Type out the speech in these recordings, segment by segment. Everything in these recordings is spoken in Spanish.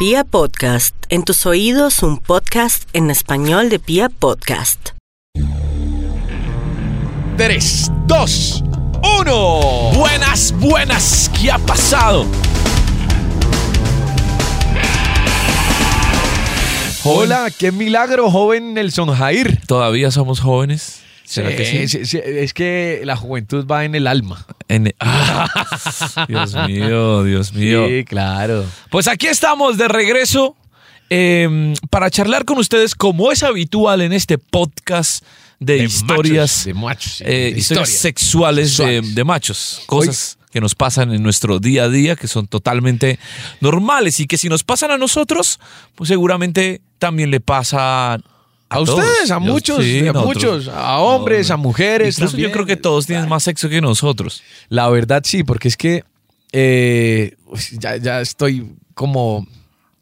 Pia Podcast, en tus oídos un podcast en español de Pia Podcast. 3, 2, 1. Buenas, buenas, ¿qué ha pasado? Hola, qué milagro, joven Nelson Jair. ¿Todavía somos jóvenes? ¿Será que sí? sí, sí, Es que la juventud va en el alma. En- Ah, Dios mío, Dios mío. Sí, claro. Pues aquí estamos de regreso eh, para charlar con ustedes como es habitual en este podcast de, De historias, machos, de machos, sí, eh, de historias sexuales de, Sexuales. de machos, cosas que nos pasan en nuestro día a día que son totalmente normales y que si nos pasan a nosotros, pues seguramente también le pasa a, A ustedes, a Yo- muchos, sí, a nosotros. muchos, a hombres, a mujeres. Incluso yo también. creo que todos tienen más sexo que nosotros. La verdad sí, porque es que eh, ya, ya estoy como,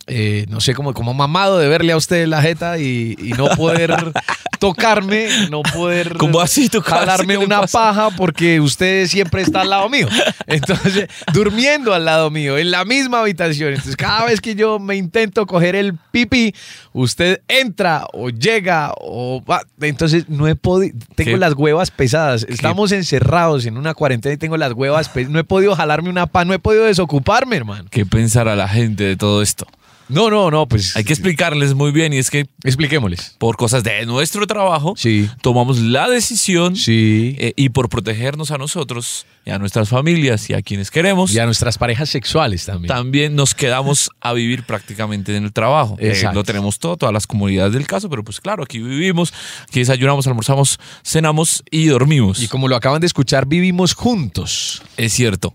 eh, no sé, como, como mamado de verle a usted la jeta y, y no poder tocarme, no poder ¿Cómo así tocarse? jalarme ¿Qué le una paja porque usted siempre está al lado mío. Entonces, durmiendo al lado mío, en la misma habitación. Entonces, cada vez que yo me intento coger el pipí, usted entra o llega o va. Entonces, no he podido, tengo ¿Qué? las huevas pesadas. Estamos encerrados en una cuarentena y tengo las huevas pesadas. No he podido jalarme una paja, no he podido desocuparme, hermano. ¿Qué pensará la gente de todo esto? No, no, no, pues Hay que explicarles muy bien y es que expliquémosles. por cosas de nuestro trabajo Sí. tomamos la decisión Sí. eh, y por protegernos a nosotros y a nuestras familias y a quienes queremos, Y a nuestras parejas sexuales también. también nos quedamos a vivir prácticamente en el trabajo. Eh, lo tenemos todo, todas las comunidades del caso, pero pues claro, aquí vivimos, aquí desayunamos, almorzamos, cenamos y dormimos. Y como lo acaban de escuchar, vivimos juntos. Es cierto.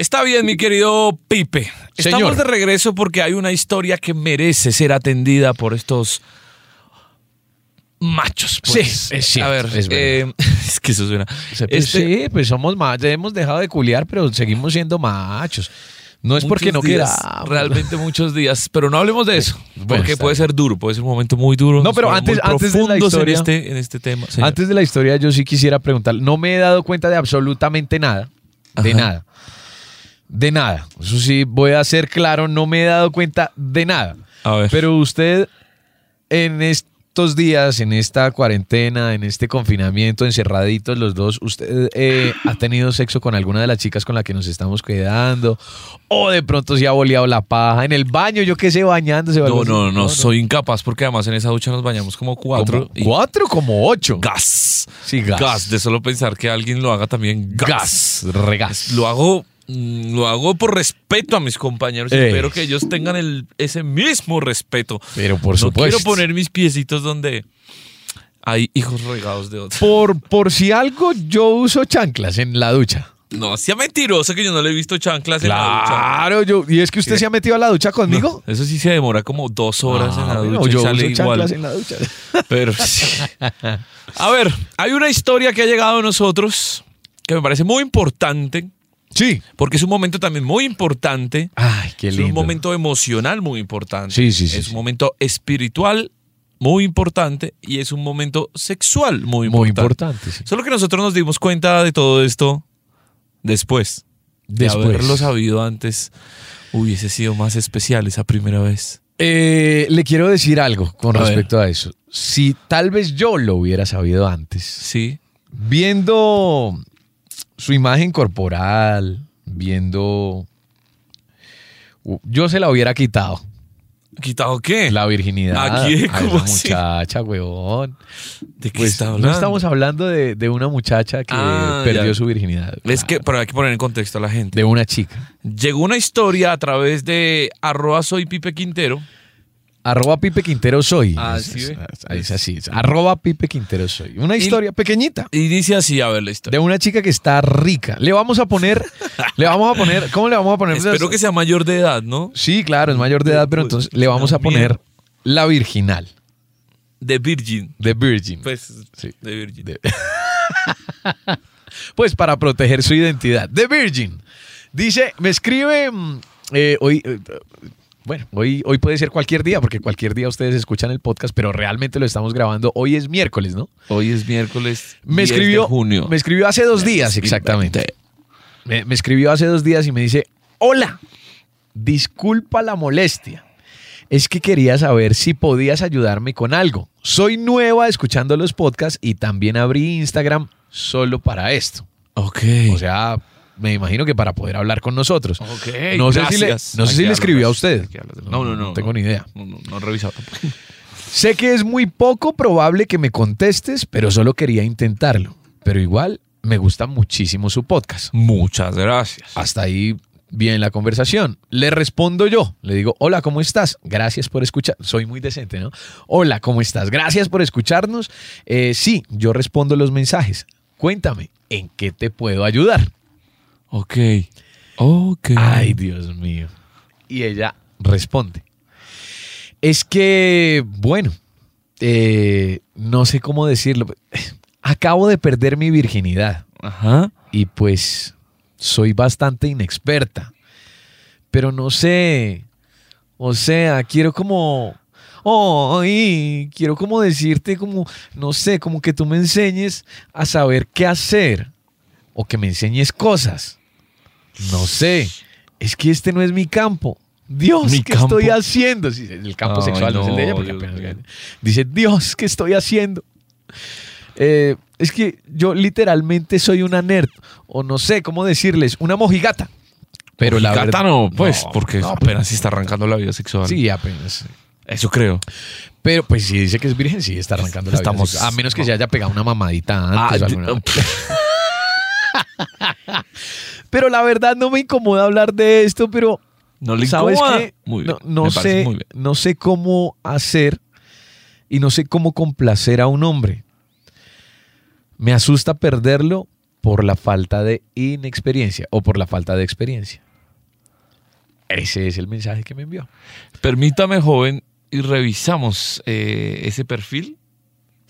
Está bien, mi querido Pipe. Estamos Señor. de regreso porque hay una historia que merece ser atendida por estos machos. pues. Sí, es cierto, A ver, es eh, es que eso suena. Pues Este, sí, pues somos machos, hemos dejado de culiar, pero seguimos siendo machos. No es porque no días, queramos. Realmente muchos días, pero no hablemos de eso, Bueno, porque puede ser duro, puede ser un momento muy duro. No, pero antes- antes de la historia- en este, en este tema. señor. Antes de la historia, yo sí quisiera preguntar. No me he dado cuenta de absolutamente nada. De Ajá. nada. De nada. Eso sí, voy a ser claro, no me he dado cuenta de nada. A ver. Pero usted, en estos días, en esta cuarentena, en este confinamiento, encerraditos los dos, ¿usted eh, ha tenido sexo con alguna de las chicas con la que nos estamos quedando? ¿O de pronto se ha boleado la paja? ¿En el baño, yo qué sé, bañándose? o algo no, así? no, no, soy incapaz porque además en esa ducha nos bañamos como cuatro. ¿Como y- ¿Cuatro? Como ocho. gas. Sí, gas. De solo pensar que alguien lo haga también gas. Gas. Regas. Lo hago, lo hago por respeto a mis compañeros. y Eh. Espero que ellos tengan el, ese mismo respeto. Pero por no supuesto. quiero poner mis piecitos donde hay hijos regados de otros. Por, por si algo, yo uso chanclas en la ducha. No, sea mentiroso que yo no le he visto chanclas en la ducha. Claro, yo, y es que usted se ha metido a la ducha conmigo. No, eso sí se demora como dos horas en la Ah, ducha y yo sale uso igual. chanclas en la ducha. Pero sí. A ver, hay una historia que ha llegado a nosotros que me parece muy importante, Sí. porque es un momento también muy importante. Ay, qué es lindo. un momento emocional muy importante. Sí, sí, sí, Es un momento espiritual muy importante y es un momento sexual muy importante. Muy importante. sí. Solo que nosotros nos dimos cuenta de todo esto después. Después. De haberlo sabido antes, hubiese sido más especial esa primera vez. Eh, le quiero decir algo con A ver. respecto a eso. Si tal vez yo lo hubiera sabido antes, Sí. viendo su imagen corporal, viendo... Yo se la hubiera quitado. ¿Quitado qué? La virginidad. ¿A quién? a ¿Cómo esa así? muchacha, huevón. ¿De qué Pues está no hablando? estamos hablando de, de una muchacha que Ah, perdió ya. su virginidad. Es que, pero hay que poner en contexto a la gente. De una chica. Llegó una historia a través de arroba soy Pipe Quintero. Arroba Pipe Quintero soy. Ah, es, ve. es- es así. es arroba Pipe Quintero soy. Una historia pequeñita. Y dice así, a ver la De historia. una chica que está rica. Le vamos a poner, le vamos a poner, ¿cómo le vamos a poner? Espero que sea mayor de edad, ¿no? Sí, claro, es mayor de edad, pero entonces le vamos a poner la virginal, De Virgin. de Virgin. Pues, Sí. de Virgin. De- Pues para proteger su identidad. The Virgin. Dice, me escribe mm, eh, hoy. eh, bueno, hoy, hoy puede ser cualquier día, porque cualquier día ustedes escuchan el podcast, pero realmente lo estamos grabando. Hoy es miércoles, ¿no? Hoy es miércoles Me 10 escribió, de junio. me escribió hace dos días, exactamente. Me, me escribió hace dos días y me dice, hola, disculpa la molestia. Es que quería saber si podías ayudarme con algo. Soy nueva escuchando los podcasts y también abrí Instagram solo para esto. Ok. O sea, me imagino que para poder hablar con nosotros. Ok, no sé si le, gracias. no sé si le escribió a gracias. usted. No, no, no. No tengo ni idea. No, no, no he revisado tampoco. Sé que es muy poco probable que me contestes, pero solo quería intentarlo. Pero igual me gusta muchísimo su podcast. Muchas gracias. Hasta ahí bien la conversación. Le respondo yo. Le digo, hola, ¿cómo estás? Gracias por escuchar. Soy muy decente, ¿no? Hola, ¿cómo estás? Gracias por escucharnos. Eh, sí, yo respondo los mensajes. Cuéntame, ¿en qué te puedo ayudar? Ok. Ok. Ay, Dios mío. Y ella responde. Es que, bueno, eh, no sé cómo decirlo. Acabo de perder mi virginidad Ajá. y pues soy bastante inexperta. Pero no sé, o sea, quiero como, ay, quiero como decirte como, no sé, como que tú me enseñes a saber qué hacer o que me enseñes cosas. No sé, es que este no es mi campo. Dios, Mi ¿qué campo. estoy haciendo? El campo Ay, sexual no, es el de ella, porque Dios apenas. Dice, Dios, ¿qué estoy haciendo? Eh, es que yo literalmente soy una nerd, o no sé cómo decirles, una mojigata. Pero la verdad. no, pues, No, porque no, apenas está arrancando la vida sexual. Sí, apenas. Eso creo. Pero pues si dice que es virgen, sí está arrancando la vida Estamos- sexual. A menos que se haya pegado una mamadita Ah, antes. o alguna- Pero la verdad no me incomoda hablar de esto, pero No le ¿sabes incomoda. qué? Muy bien. No, sé, muy bien. no sé cómo hacer y no sé cómo complacer a un hombre. Me asusta perderlo por la falta de inexperiencia o por la falta de experiencia. Ese es el mensaje que me envió. Permítame, joven, y revisamos eh, ese perfil.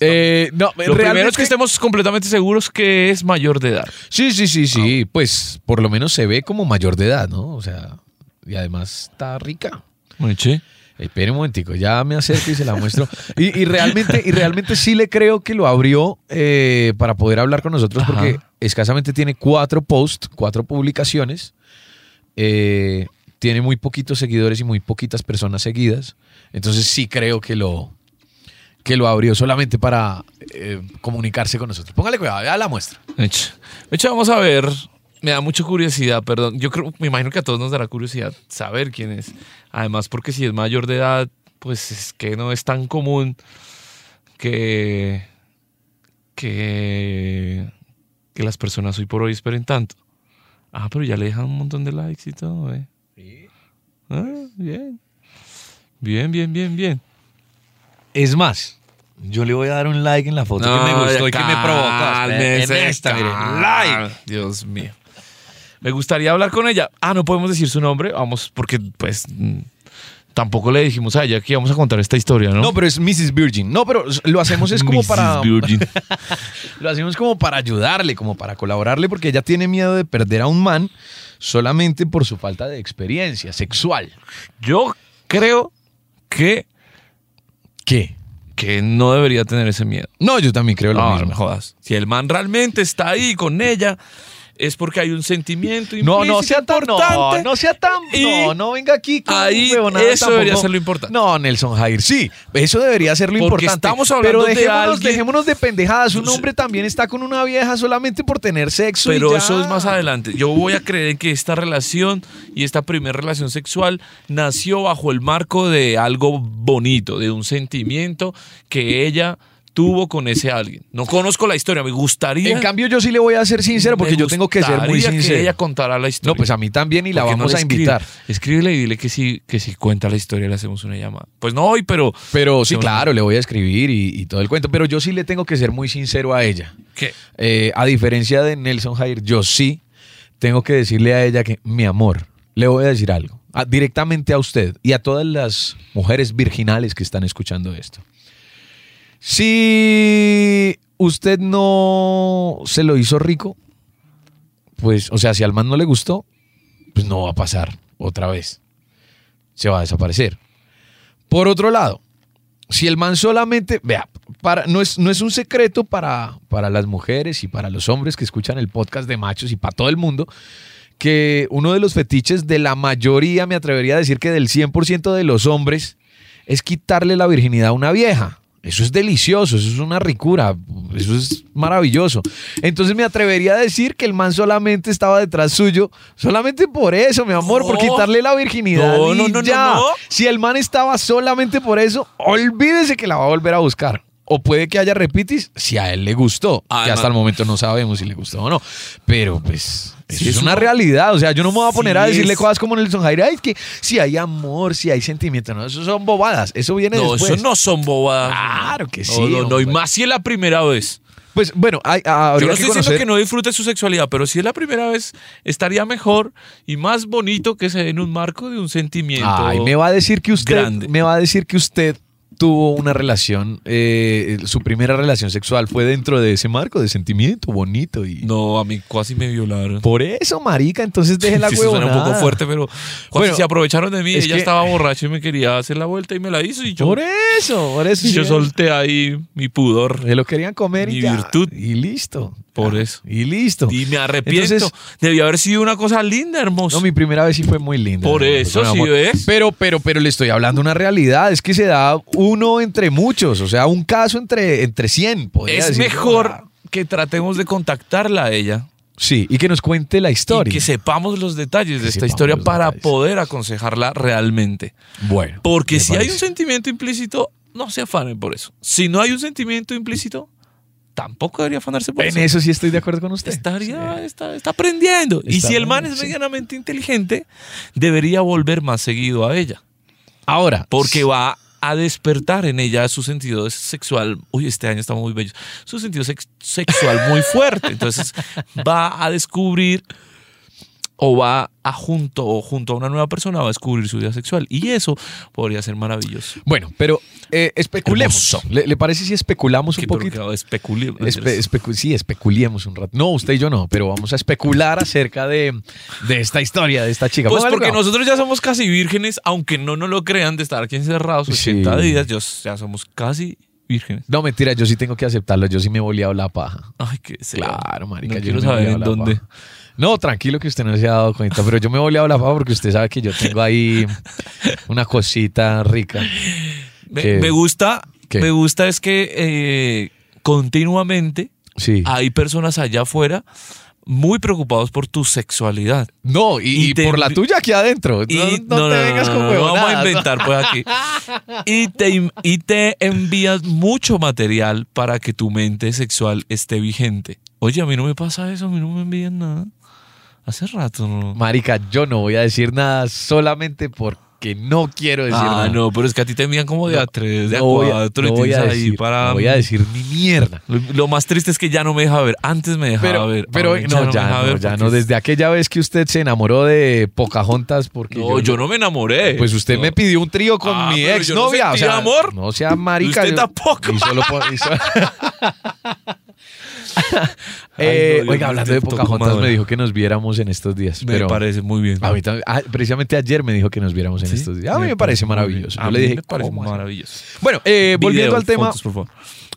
Eh, no, Lo primero es que estemos completamente seguros que es mayor de edad. Sí, sí, sí, Ah. sí. Pues por lo menos se ve como mayor de edad, ¿no? O sea, y además está rica. Meche. Espere un momentico, ya me acerco y se la muestro. Y, y realmente, y realmente sí le creo que lo abrió eh, para poder hablar con nosotros Ajá. porque escasamente tiene cuatro posts, cuatro publicaciones. Eh, tiene muy poquitos seguidores y muy poquitas personas seguidas. Entonces sí creo que lo, que lo abrió solamente para eh, comunicarse con nosotros. Póngale cuidado, ya la muestra. Meche. Meche, vamos a ver. Me da mucha curiosidad, perdón. Yo creo, me imagino que a todos nos dará curiosidad saber quién es. Además, porque si es mayor de edad, pues es que no es tan común que, que, que las personas hoy por hoy esperen tanto. Ah, pero ya le dejan un montón de likes y todo, ¿eh? Ah, bien. Bien, bien, bien, bien. Es más, yo le voy a dar un like en la foto que me gustó y que me provocó. En esta, like. Dios mío. Me gustaría hablar con ella. Ah, no podemos decir su nombre. Vamos, porque pues mm, tampoco le dijimos a ella que íbamos a contar esta historia, ¿no? No, pero es Mrs. Virgin. No, pero lo hacemos es como Mrs. para Virgin. lo hacemos como para ayudarle, como para colaborarle porque ella tiene miedo de perder a un man solamente por su falta de experiencia sexual. Yo creo que, ¿Qué? que no debería tener ese miedo. No, yo también creo lo No, no mismo. me jodas. Si el man realmente está ahí con ella, es porque hay un sentimiento No, no sea tan, no, importante. no sea tan, Y no, no venga aquí ahí eso tampoco. debería ser lo importante. No, Nelson Jair, sí, eso debería ser lo Porque importante. estamos hablando pero de dejémonos, alguien- dejémonos de pendejadas. Un hombre también está con una vieja solamente por tener sexo. y Pero ya. eso es más adelante. Yo voy a creer que esta relación y esta primera relación sexual nació bajo el marco de algo bonito, de un sentimiento que ella tuvo con ese alguien. No conozco la historia, me gustaría. En cambio, yo sí le voy a ser sincero porque yo tengo que ser muy sincero. que ella contara la historia. No, pues a mí también y la ¿Por qué no vamos a invitar. Escríbele y dile que sí, que si cuenta la historia le hacemos una llamada. Pues no hoy, pero Pero sí, claro, le voy a escribir y, y todo el cuento. Pero yo sí le tengo que ser muy sincero a ella. ¿qué? Eh, a diferencia de Nelson Jair, yo sí tengo que decirle a ella que, mi amor, le voy a decir algo. a- directamente a usted y a todas las mujeres virginales que están escuchando esto. Si usted no se lo hizo rico, pues, o sea, si al man no le gustó, pues no va a pasar otra vez. Se va a desaparecer. Por otro lado, si el man solamente, vea, para, no, es, no es un secreto para, para las mujeres y para los hombres que escuchan el podcast de machos y para todo el mundo, que uno de los fetiches de la mayoría, me atrevería a decir que del 100% de los hombres, es quitarle la virginidad a una vieja. Eso es delicioso, eso es una ricura, eso es maravilloso. Entonces me atrevería a decir que el man solamente estaba detrás suyo, solamente por eso, mi amor, por quitarle la virginidad. No, no, y no, no, ya. Si el man estaba solamente por eso, olvídese que la va a volver a buscar. O puede que haya repitis si a él le gustó, que hasta el momento no sabemos si le gustó o no. Pero pues Sí, es una realidad. O sea, yo no me voy a poner a decirle es- cosas como Nelson Jair, "Ay, es que si hay amor, si hay sentimiento. No, eso son bobadas. Eso viene No, después. eso no son bobadas. Claro que No, sí, No, no, y hombre. más si es la primera vez. Pues bueno, hay, Yo no que estoy diciendo conocer. que no disfrute su sexualidad, pero si es la primera vez, estaría mejor y más bonito que se dé en un marco de un sentimiento. Ay, me va a decir que usted, grande. me va a decir que usted tuvo una relación, eh, su primera relación sexual fue dentro de ese marco de sentimiento bonito y No, a mí casi me violaron. por eso, marica, entonces deje la Sí, eso suena un poco fuerte, pero cuando Bueno, se aprovecharon de mí, es ella que- estaba borracha y me quería hacer la vuelta y me la hizo y yo, Por eso, por eso. y yo solté ahí mi pudor. Se lo querían comer y Mi ya. virtud. Y listo. Por Ya, eso. Y listo. Y me arrepiento. Entonces- Debió haber sido una cosa linda, hermoso. No, mi primera vez sí fue muy linda. Por eso, sí amor. ves. Pero, pero, pero le estoy hablando una realidad. Es que se da uno entre muchos. O sea, un caso entre, entre 100. podría es decir. mejor que tratemos de contactarla a ella Sí, y que nos cuente la historia. y que sepamos los detalles Que de esta historia para detalles. poder aconsejarla realmente. Bueno. Porque si hay un sentimiento implícito, no se afanen por eso. Si no hay un sentimiento implícito, tampoco debería afanarse por En eso. eso sí estoy de acuerdo con usted. Estaría, Sí. está, está aprendiendo. y si el man es sí. medianamente inteligente, debería volver más seguido a ella. Ahora. Porque va a despertar en ella su sentido sexual. Uy, este año está muy bello. Su sentido sex- sexual muy fuerte. Entonces va a descubrir o va a junto junto a una nueva persona va a descubrir su vida sexual. Y eso podría ser maravilloso. Bueno, pero eh, especulemos. ¿Le, le parece si especulamos un poquito? Espe- especu- sí, especulemos un rato. No, usted y yo no, pero vamos a especular acerca de, de esta historia, de esta chica. Pues porque nosotros ya somos casi vírgenes, aunque no nos lo crean de estar aquí encerrados Sí. 80 días, yo- ya somos casi vírgenes. No, mentira, yo sí tengo que aceptarlo. Yo sí me he boleado la paja. Ay, qué sea. Claro, marica. No yo quiero saber en dónde. paja. No, tranquilo que usted no se ha dado cuenta, pero yo me he boleado la paja porque usted sabe que yo tengo ahí una cosita rica. Me, gusta, ¿Qué? me gusta es que eh, continuamente Sí. hay personas allá afuera muy preocupados por tu sexualidad. No, y, Y y te por la tuya aquí adentro. Y no, no te vengas con no, no, vamos a huevonadas. inventar pues aquí. Y te, y te envías mucho material para que tu mente sexual esté vigente. Oye, a mí no me pasa eso, a mí no me envían nada. Hace rato no. Marica, yo no voy a decir nada solamente porque no quiero decir Ah, nada. no, pero es que a ti te envían como de a tres, de a No a- cuatro, no y voy a ahí decir, para. no voy a decir ni mierda. Lo, lo más triste es que ya no me deja ver. Antes me dejaba Pero, ver. pero no, ya, no, ver ya no. es- Desde aquella vez que usted se enamoró de Pocahontas, porque No, yo no me enamoré. Pues usted me pidió un trío con Ah, mi ex no novia. o sea, amor. No sea marica. Usted yo- tampoco. Y solo y Ay, Eh, no, oiga, hablando de Pocahontas, me dijo que nos viéramos en estos días. Me pero parece muy bien. a mí también- ah, precisamente ayer me dijo que nos viéramos en ¿Sí? estos días. A mí me, parece maravilloso. bien. Yo A le dije, me parece maravilloso. Bueno, eh, volviendo al tema, fotos, por favor.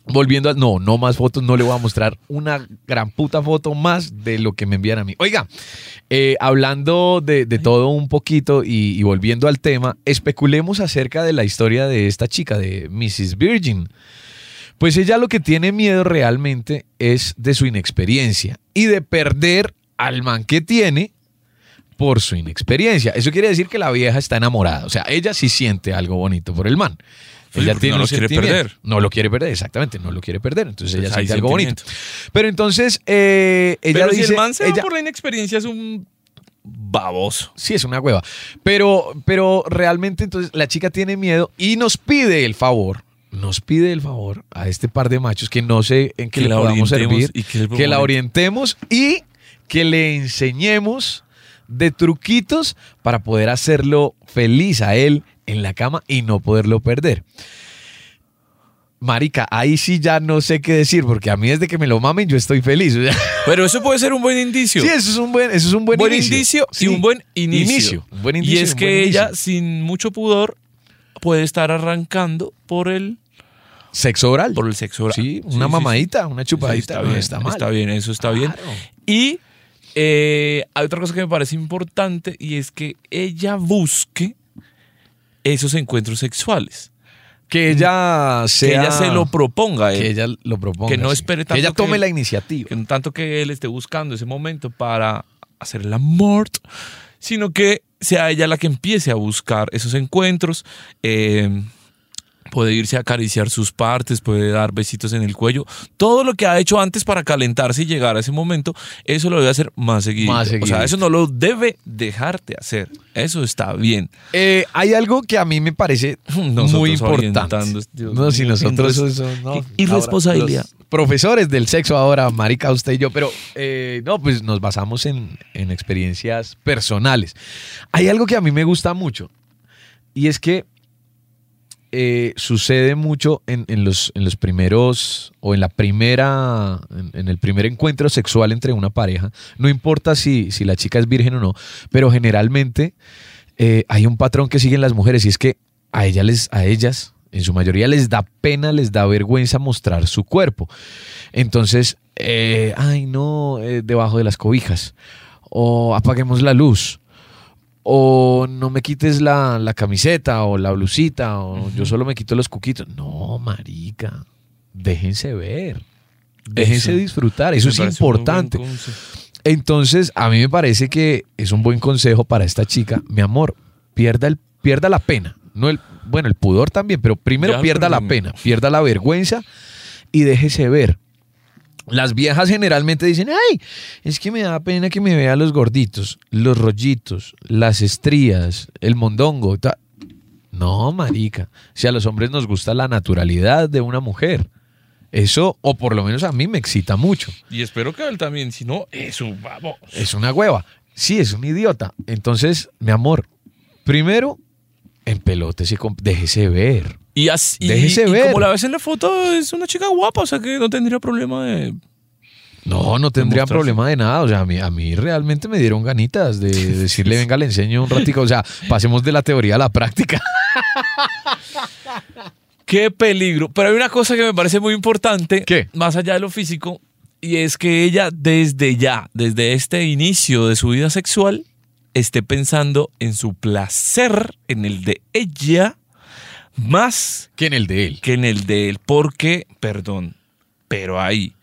volviendo al, no, no más fotos, no le voy a mostrar una gran puta foto más de lo que me envían a mí. Oiga, eh, hablando de, de todo un poquito y, y volviendo al tema, especulemos acerca de la historia de esta chica, de Mrs. Virgin. Pues ella lo que tiene miedo realmente es de su inexperiencia y de perder al man que tiene por su inexperiencia. Eso quiere decir que la vieja está enamorada. O sea, ella sí siente algo bonito por el man. Sí, ella tiene no lo quiere perder. No lo quiere perder, exactamente, no lo quiere perder. Entonces ella Entonces, hay siente algo bonito. Pero entonces eh, ella Pero dice, si el man se va ella- por la inexperiencia es un baboso. Sí, es una hueva. Pero, pero realmente entonces la chica tiene miedo y nos pide el favor, nos pide el favor a este par de machos que no sé en qué Que le podamos servir, y que la orientemos y que le enseñemos de truquitos para poder hacerlo feliz a él en la cama y no poderlo perder. Marica, ahí sí ya no sé qué decir, porque a mí desde que me lo mamen yo estoy feliz. Pero eso puede ser un buen indicio. Sí, eso es un buen, eso es un buen, buen inicio. Sí. y un buen inicio. Un buen inicio y es que ella, sin mucho pudor, puede estar arrancando por el, Sexo oral. por el sexo oral. Sí, una sí, mamadita, una chupadita. Está bien, está mal. está bien, eso está bien. Y eh, hay otra cosa que me parece importante y es que ella busque esos encuentros sexuales. Que ella sea... que ella se lo proponga. él. Que ella lo proponga. Que no sí. espere Que ella tanto tome que- la iniciativa. que no tanto que él esté buscando ese momento para hacer el amor, sino que sea ella la que empiece a buscar esos encuentros. eh, puede irse a acariciar sus partes, puede dar besitos en el cuello. Todo lo que ha hecho antes para calentarse y llegar a ese momento, eso lo debe hacer más seguido. Más O sea, eso no lo debe dejar de hacer. Eso está bien. Eh, hay algo que a mí me parece Nosotros muy importante. Dios No, si nosotros irres- eso, no. irresponsabilidad. Ahora, profesores del sexo ahora, Marica, usted y yo, pero eh, no, pues nos basamos en, en experiencias personales. Hay algo que a mí me gusta mucho y es que eh, sucede mucho en, los, en los primeros o en la primera, en, el primer encuentro sexual entre una pareja. No importa si, la chica es virgen o no, pero generalmente eh, hay un patrón que siguen las mujeres y es que a, ellas a ellas, en su mayoría, les da pena, les da vergüenza mostrar su cuerpo. Entonces, eh, ay no, debajo de las cobijas. O apaguemos la luz. O no me quites la, la camiseta o la blusita. O yo solo me quito los cuquitos. No, marica. Déjense ver. Déjense Eso. disfrutar. Eso Me es importante. Entonces, a mí me parece que es un buen consejo para esta chica. Mi amor, pierda, el, pierda la pena. No el, bueno, el pudor también, pero primero Ya pierda la pena, pierda la vergüenza y déjese ver. Las viejas generalmente dicen, ay, es que me da pena que me vea los gorditos, los rollitos, las estrías, el mondongo. ta-". No, marica. Si a los hombres nos gusta la naturalidad de una mujer. Eso, o por lo menos a mí me excita mucho. Y espero que a él también, si no, eso, vamos. Es una hueva. Sí, es un idiota. Entonces, mi amor, primero, en pelotes y déjese ver. Y, así, y- Déjese y ver. como la ves en la foto, es una chica guapa, o sea que no tendría problema de... No, no tendría problema de nada. O sea, a mí, a mí realmente me dieron ganitas de decirle, venga, le enseño un ratico. O sea, pasemos de la teoría a la práctica. ¡Qué peligro! Pero hay una cosa que me parece muy importante, ¿Qué? más allá de lo físico, y es que ella desde ya, desde este inicio de su vida sexual, esté pensando en su placer, en el de ella, más Que en el de él. que en el de él. Porque, perdón, pero hay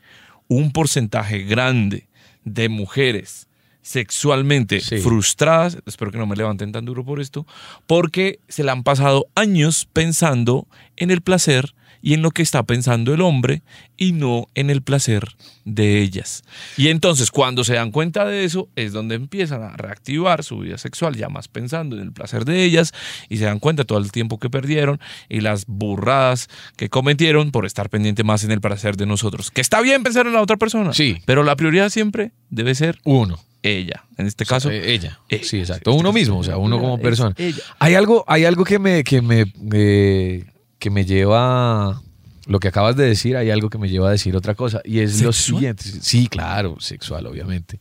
un porcentaje grande de mujeres sexualmente Sí. frustradas, espero que no me levanten tan duro por esto, porque se le han pasado años pensando en el placer y en lo que está pensando el hombre y no en el placer de ellas. Y entonces cuando se dan cuenta de eso es donde empiezan a reactivar su vida sexual, ya más pensando en el placer de ellas y se dan cuenta todo el tiempo que perdieron y las burradas que cometieron por estar pendiente más en el placer de nosotros. Que está bien pensar en la otra persona, Sí. pero la prioridad siempre debe ser Uno. ella. En este caso, Eh, ella. ella. Sí, exacto. Uno mismo, o sea, uno como persona. Hay algo, hay algo que me, que me, eh, que me lleva. Lo que acabas de decir, hay algo que me lleva a decir otra cosa. Y es lo siguiente. Sí, claro, sexual, obviamente.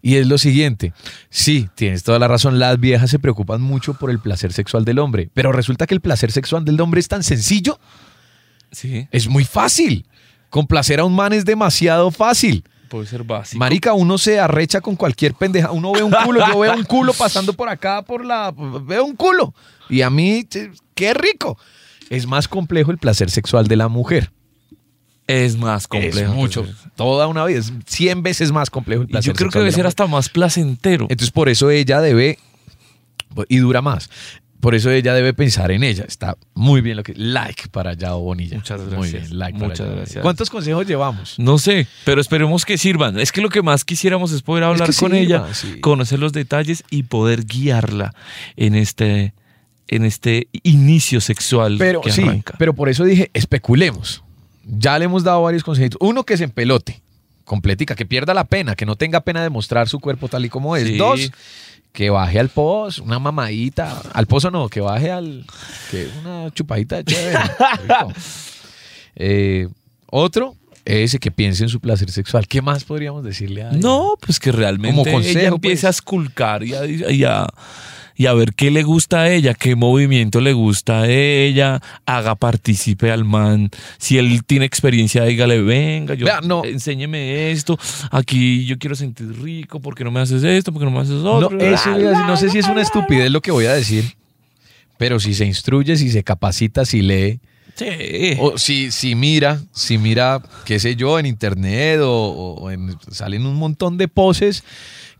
Y es lo siguiente. Sí, tienes toda la razón. Las viejas se preocupan mucho por el placer sexual del hombre. Pero resulta que el placer sexual del hombre es tan sencillo. sí, Es muy fácil. Complacer a un man es demasiado fácil. puede ser básico. Marica, uno se arrecha con cualquier pendeja. Uno ve un culo, yo veo un culo pasando por acá, por la. Veo un culo. Y a mí, qué rico. Es más complejo el placer sexual de la mujer. es más complejo. Es mucho. Toda una vida. Es 100 veces más complejo el Y placer yo creo que debe de ser hasta más placentero. Entonces, por eso ella debe. Y dura más. Por eso ella debe pensar en ella. Está muy bien lo que. Like para Yao Bonilla. Muchas Muy gracias. bien, like para Muchas Yao. gracias. ¿Cuántos consejos llevamos? No sé, pero esperemos que sirvan. Es que lo que más quisiéramos es poder hablar que con sirva, ella, sí. conocer los detalles y poder guiarla en este, en este inicio sexual Pero que sí, arranca. pero por eso dije, especulemos. Ya le hemos dado varios consejos. Uno, que se empelote, completica, que pierda la pena, que no tenga pena de mostrar su cuerpo tal y como es. Sí. Dos, que baje al pos, una mamadita. Al pozo no, que baje al. que una chupadita de chévere. Eh, otro, ese que piense en su placer sexual. ¿Qué más podríamos decirle a ella? No, pues que realmente Como consejo, ella empiece pues. a esculcar y a, y a- y a ver qué le gusta a ella, qué movimiento le gusta a ella, haga partícipe al man. Si él tiene experiencia, dígale, venga, yo, Vea, no. enséñeme esto, aquí yo quiero sentir rico, ¿por qué no me haces esto? ¿Por qué no me haces otro? No, eso no sé si es una estupidez lo que voy a decir, pero si se instruye, si se capacita, si lee, Sí. o si, si mira, si mira, qué sé yo, en internet o, o en, salen un montón de poses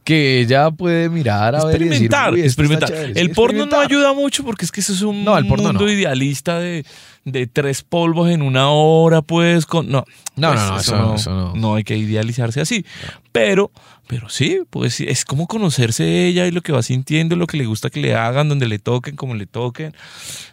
que ella puede mirar a ver y decir, experimentar, "Uy, esto está experimentar. chévere". Sí, El porno no experimentar. ayuda mucho porque es que eso es un No, el porno mundo no. idealista de, de tres polvos en una hora, pues, con no. No, pues, no, no, eso no, eso no. hay que idealizarse así. Pero, pero sí, pues es como conocerse ella y lo que va sintiendo, lo que le gusta que le hagan, donde le toquen, como le toquen.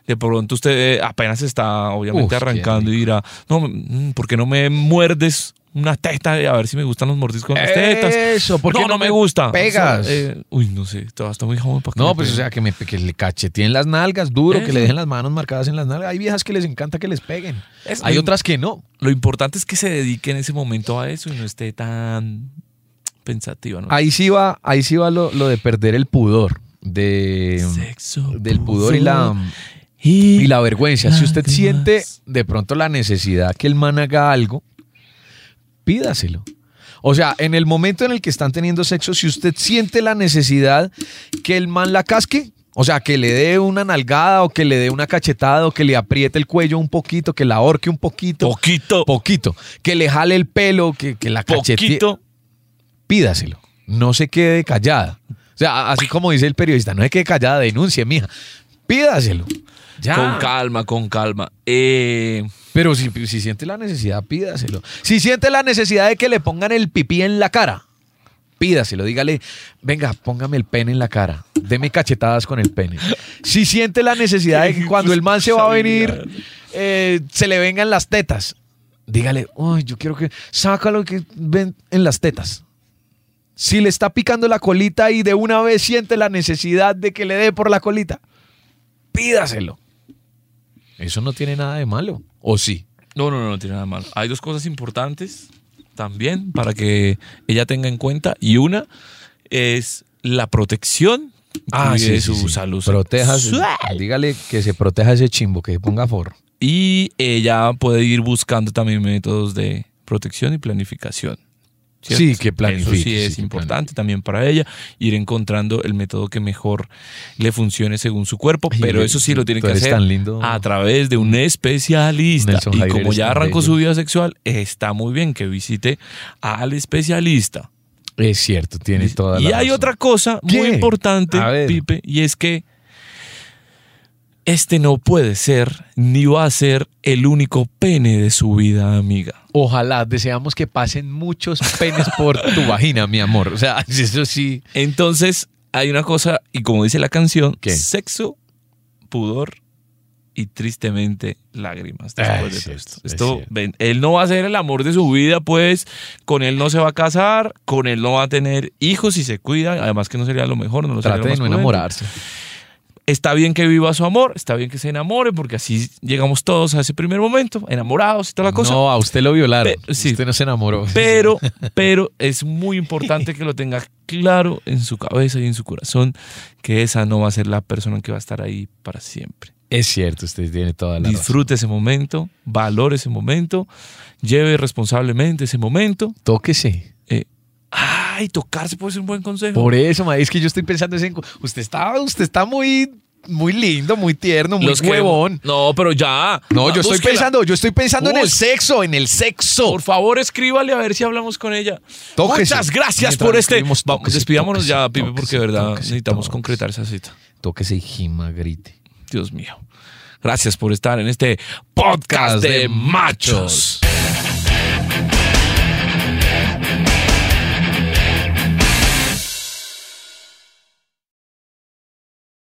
De pronto usted eh, apenas está, obviamente, Uf, arrancando y dirá, no, mm, ¿por qué no me muerdes? Una teta, a ver si me gustan los mordiscos con las tetas. Eso, ¿por qué no, no me gusta. Pegas. O sea, eh, uy, no sé, todo está muy joven para que No, me pues o peguen. sea, que, me, que le cacheteen las nalgas duro, que Eso. le dejen las manos marcadas en las nalgas. Hay viejas que les encanta que les peguen. Es Hay otras que no. Lo importante es que se dedique en ese momento a eso y no esté tan pensativa, ¿no? Ahí sí va, ahí sí va lo, lo de perder el pudor. De, Sexo, del pudor y la, y, y la vergüenza. Si usted lágrimas. siente de pronto la necesidad que el man haga algo, pídaselo. O sea, en el momento en el que están teniendo sexo, si usted siente la necesidad que el man la casque, o sea, que le dé una nalgada o que le dé una cachetada o que le apriete el cuello un poquito, que la ahorque un poquito. poquito, poquito. Que le jale el pelo, que, que la cachetee. poquito. Pídaselo. No se quede callada. O sea, así como dice el periodista, no se quede callada, denuncie, mija. Pídaselo. Ya. Con calma, con calma. Eh, Pero si, si siente la necesidad, pídaselo. Si siente la necesidad de que le pongan el pipí en la cara, pídaselo. Dígale, venga, póngame el pene en la cara. Deme cachetadas con el pene. Si siente la necesidad de que cuando el man se va a venir, eh, se le vengan las tetas. Dígale, uy, yo quiero que sácalo que ven en las tetas. Si le está picando la colita y de una vez siente la necesidad de que le dé por la colita, pídaselo. Eso no tiene nada de malo. ¿O sí? no, no, no, no tiene nada malo. Hay dos cosas importantes también para que ella tenga en cuenta. Y una es la protección de su salud dígale que se proteja ese chimbo, que se ponga forro. Y ella puede ir buscando también métodos de protección y planificación. ¿Cierto? Sí, que planifique, Eso sí es sí, importante también para ella, ir encontrando el método que mejor le funcione según su cuerpo, Ay, pero eso sí lo tiene que hacer tan lindo. a través de un especialista. Nelson y Jair, como ya arrancó su vida sexual, está muy bien que visite al especialista. Es cierto, tiene toda la Y hay razón. otra cosa muy importante. Pipe, y es que este no puede ser ni va a ser el único pene de su vida, amiga. Ojalá, deseamos que pasen muchos penes por tu vagina, mi amor. O sea, eso sí. Entonces, hay una cosa, y como dice la canción, ¿Qué? sexo, pudor y tristemente lágrimas después es de cierto, esto. es Esto, ven, él no va a ser el amor de su vida, pues con él no se va a casar, con él no va a tener hijos si se cuida, además que no sería lo mejor, no lo sería Trate de más no prudente. enamorarse. Está bien que viva su amor, está bien que se enamore, porque así llegamos todos a ese primer momento, enamorados y toda la cosa. No, a usted lo violaron. Pe- sí. Usted no se enamoró. Pero, pero es muy importante que lo tenga claro en su cabeza y en su corazón que esa no va a ser la persona que va a estar ahí para siempre. Es cierto, usted tiene toda la razón. Disfrute ese momento, valore ese momento, lleve responsablemente ese momento. Tóquese. Ay, tocarse puede ser un buen consejo. Por eso, ma, es que yo estoy pensando en usted está, usted está muy, muy lindo, muy tierno, muy Los que- huevón. No, pero ya. No, yo estoy Búsquela. pensando, yo estoy pensando en el sexo, en el sexo. Por favor, escríbale a ver si hablamos con ella. Tóquese. Muchas gracias por este. escribimos, Vamos, tóquese, despidámonos ya, Pipe, porque de verdad necesitamos concretar esa cita. Tóquese y gima, grite. Dios mío. Gracias por estar en este podcast de machos.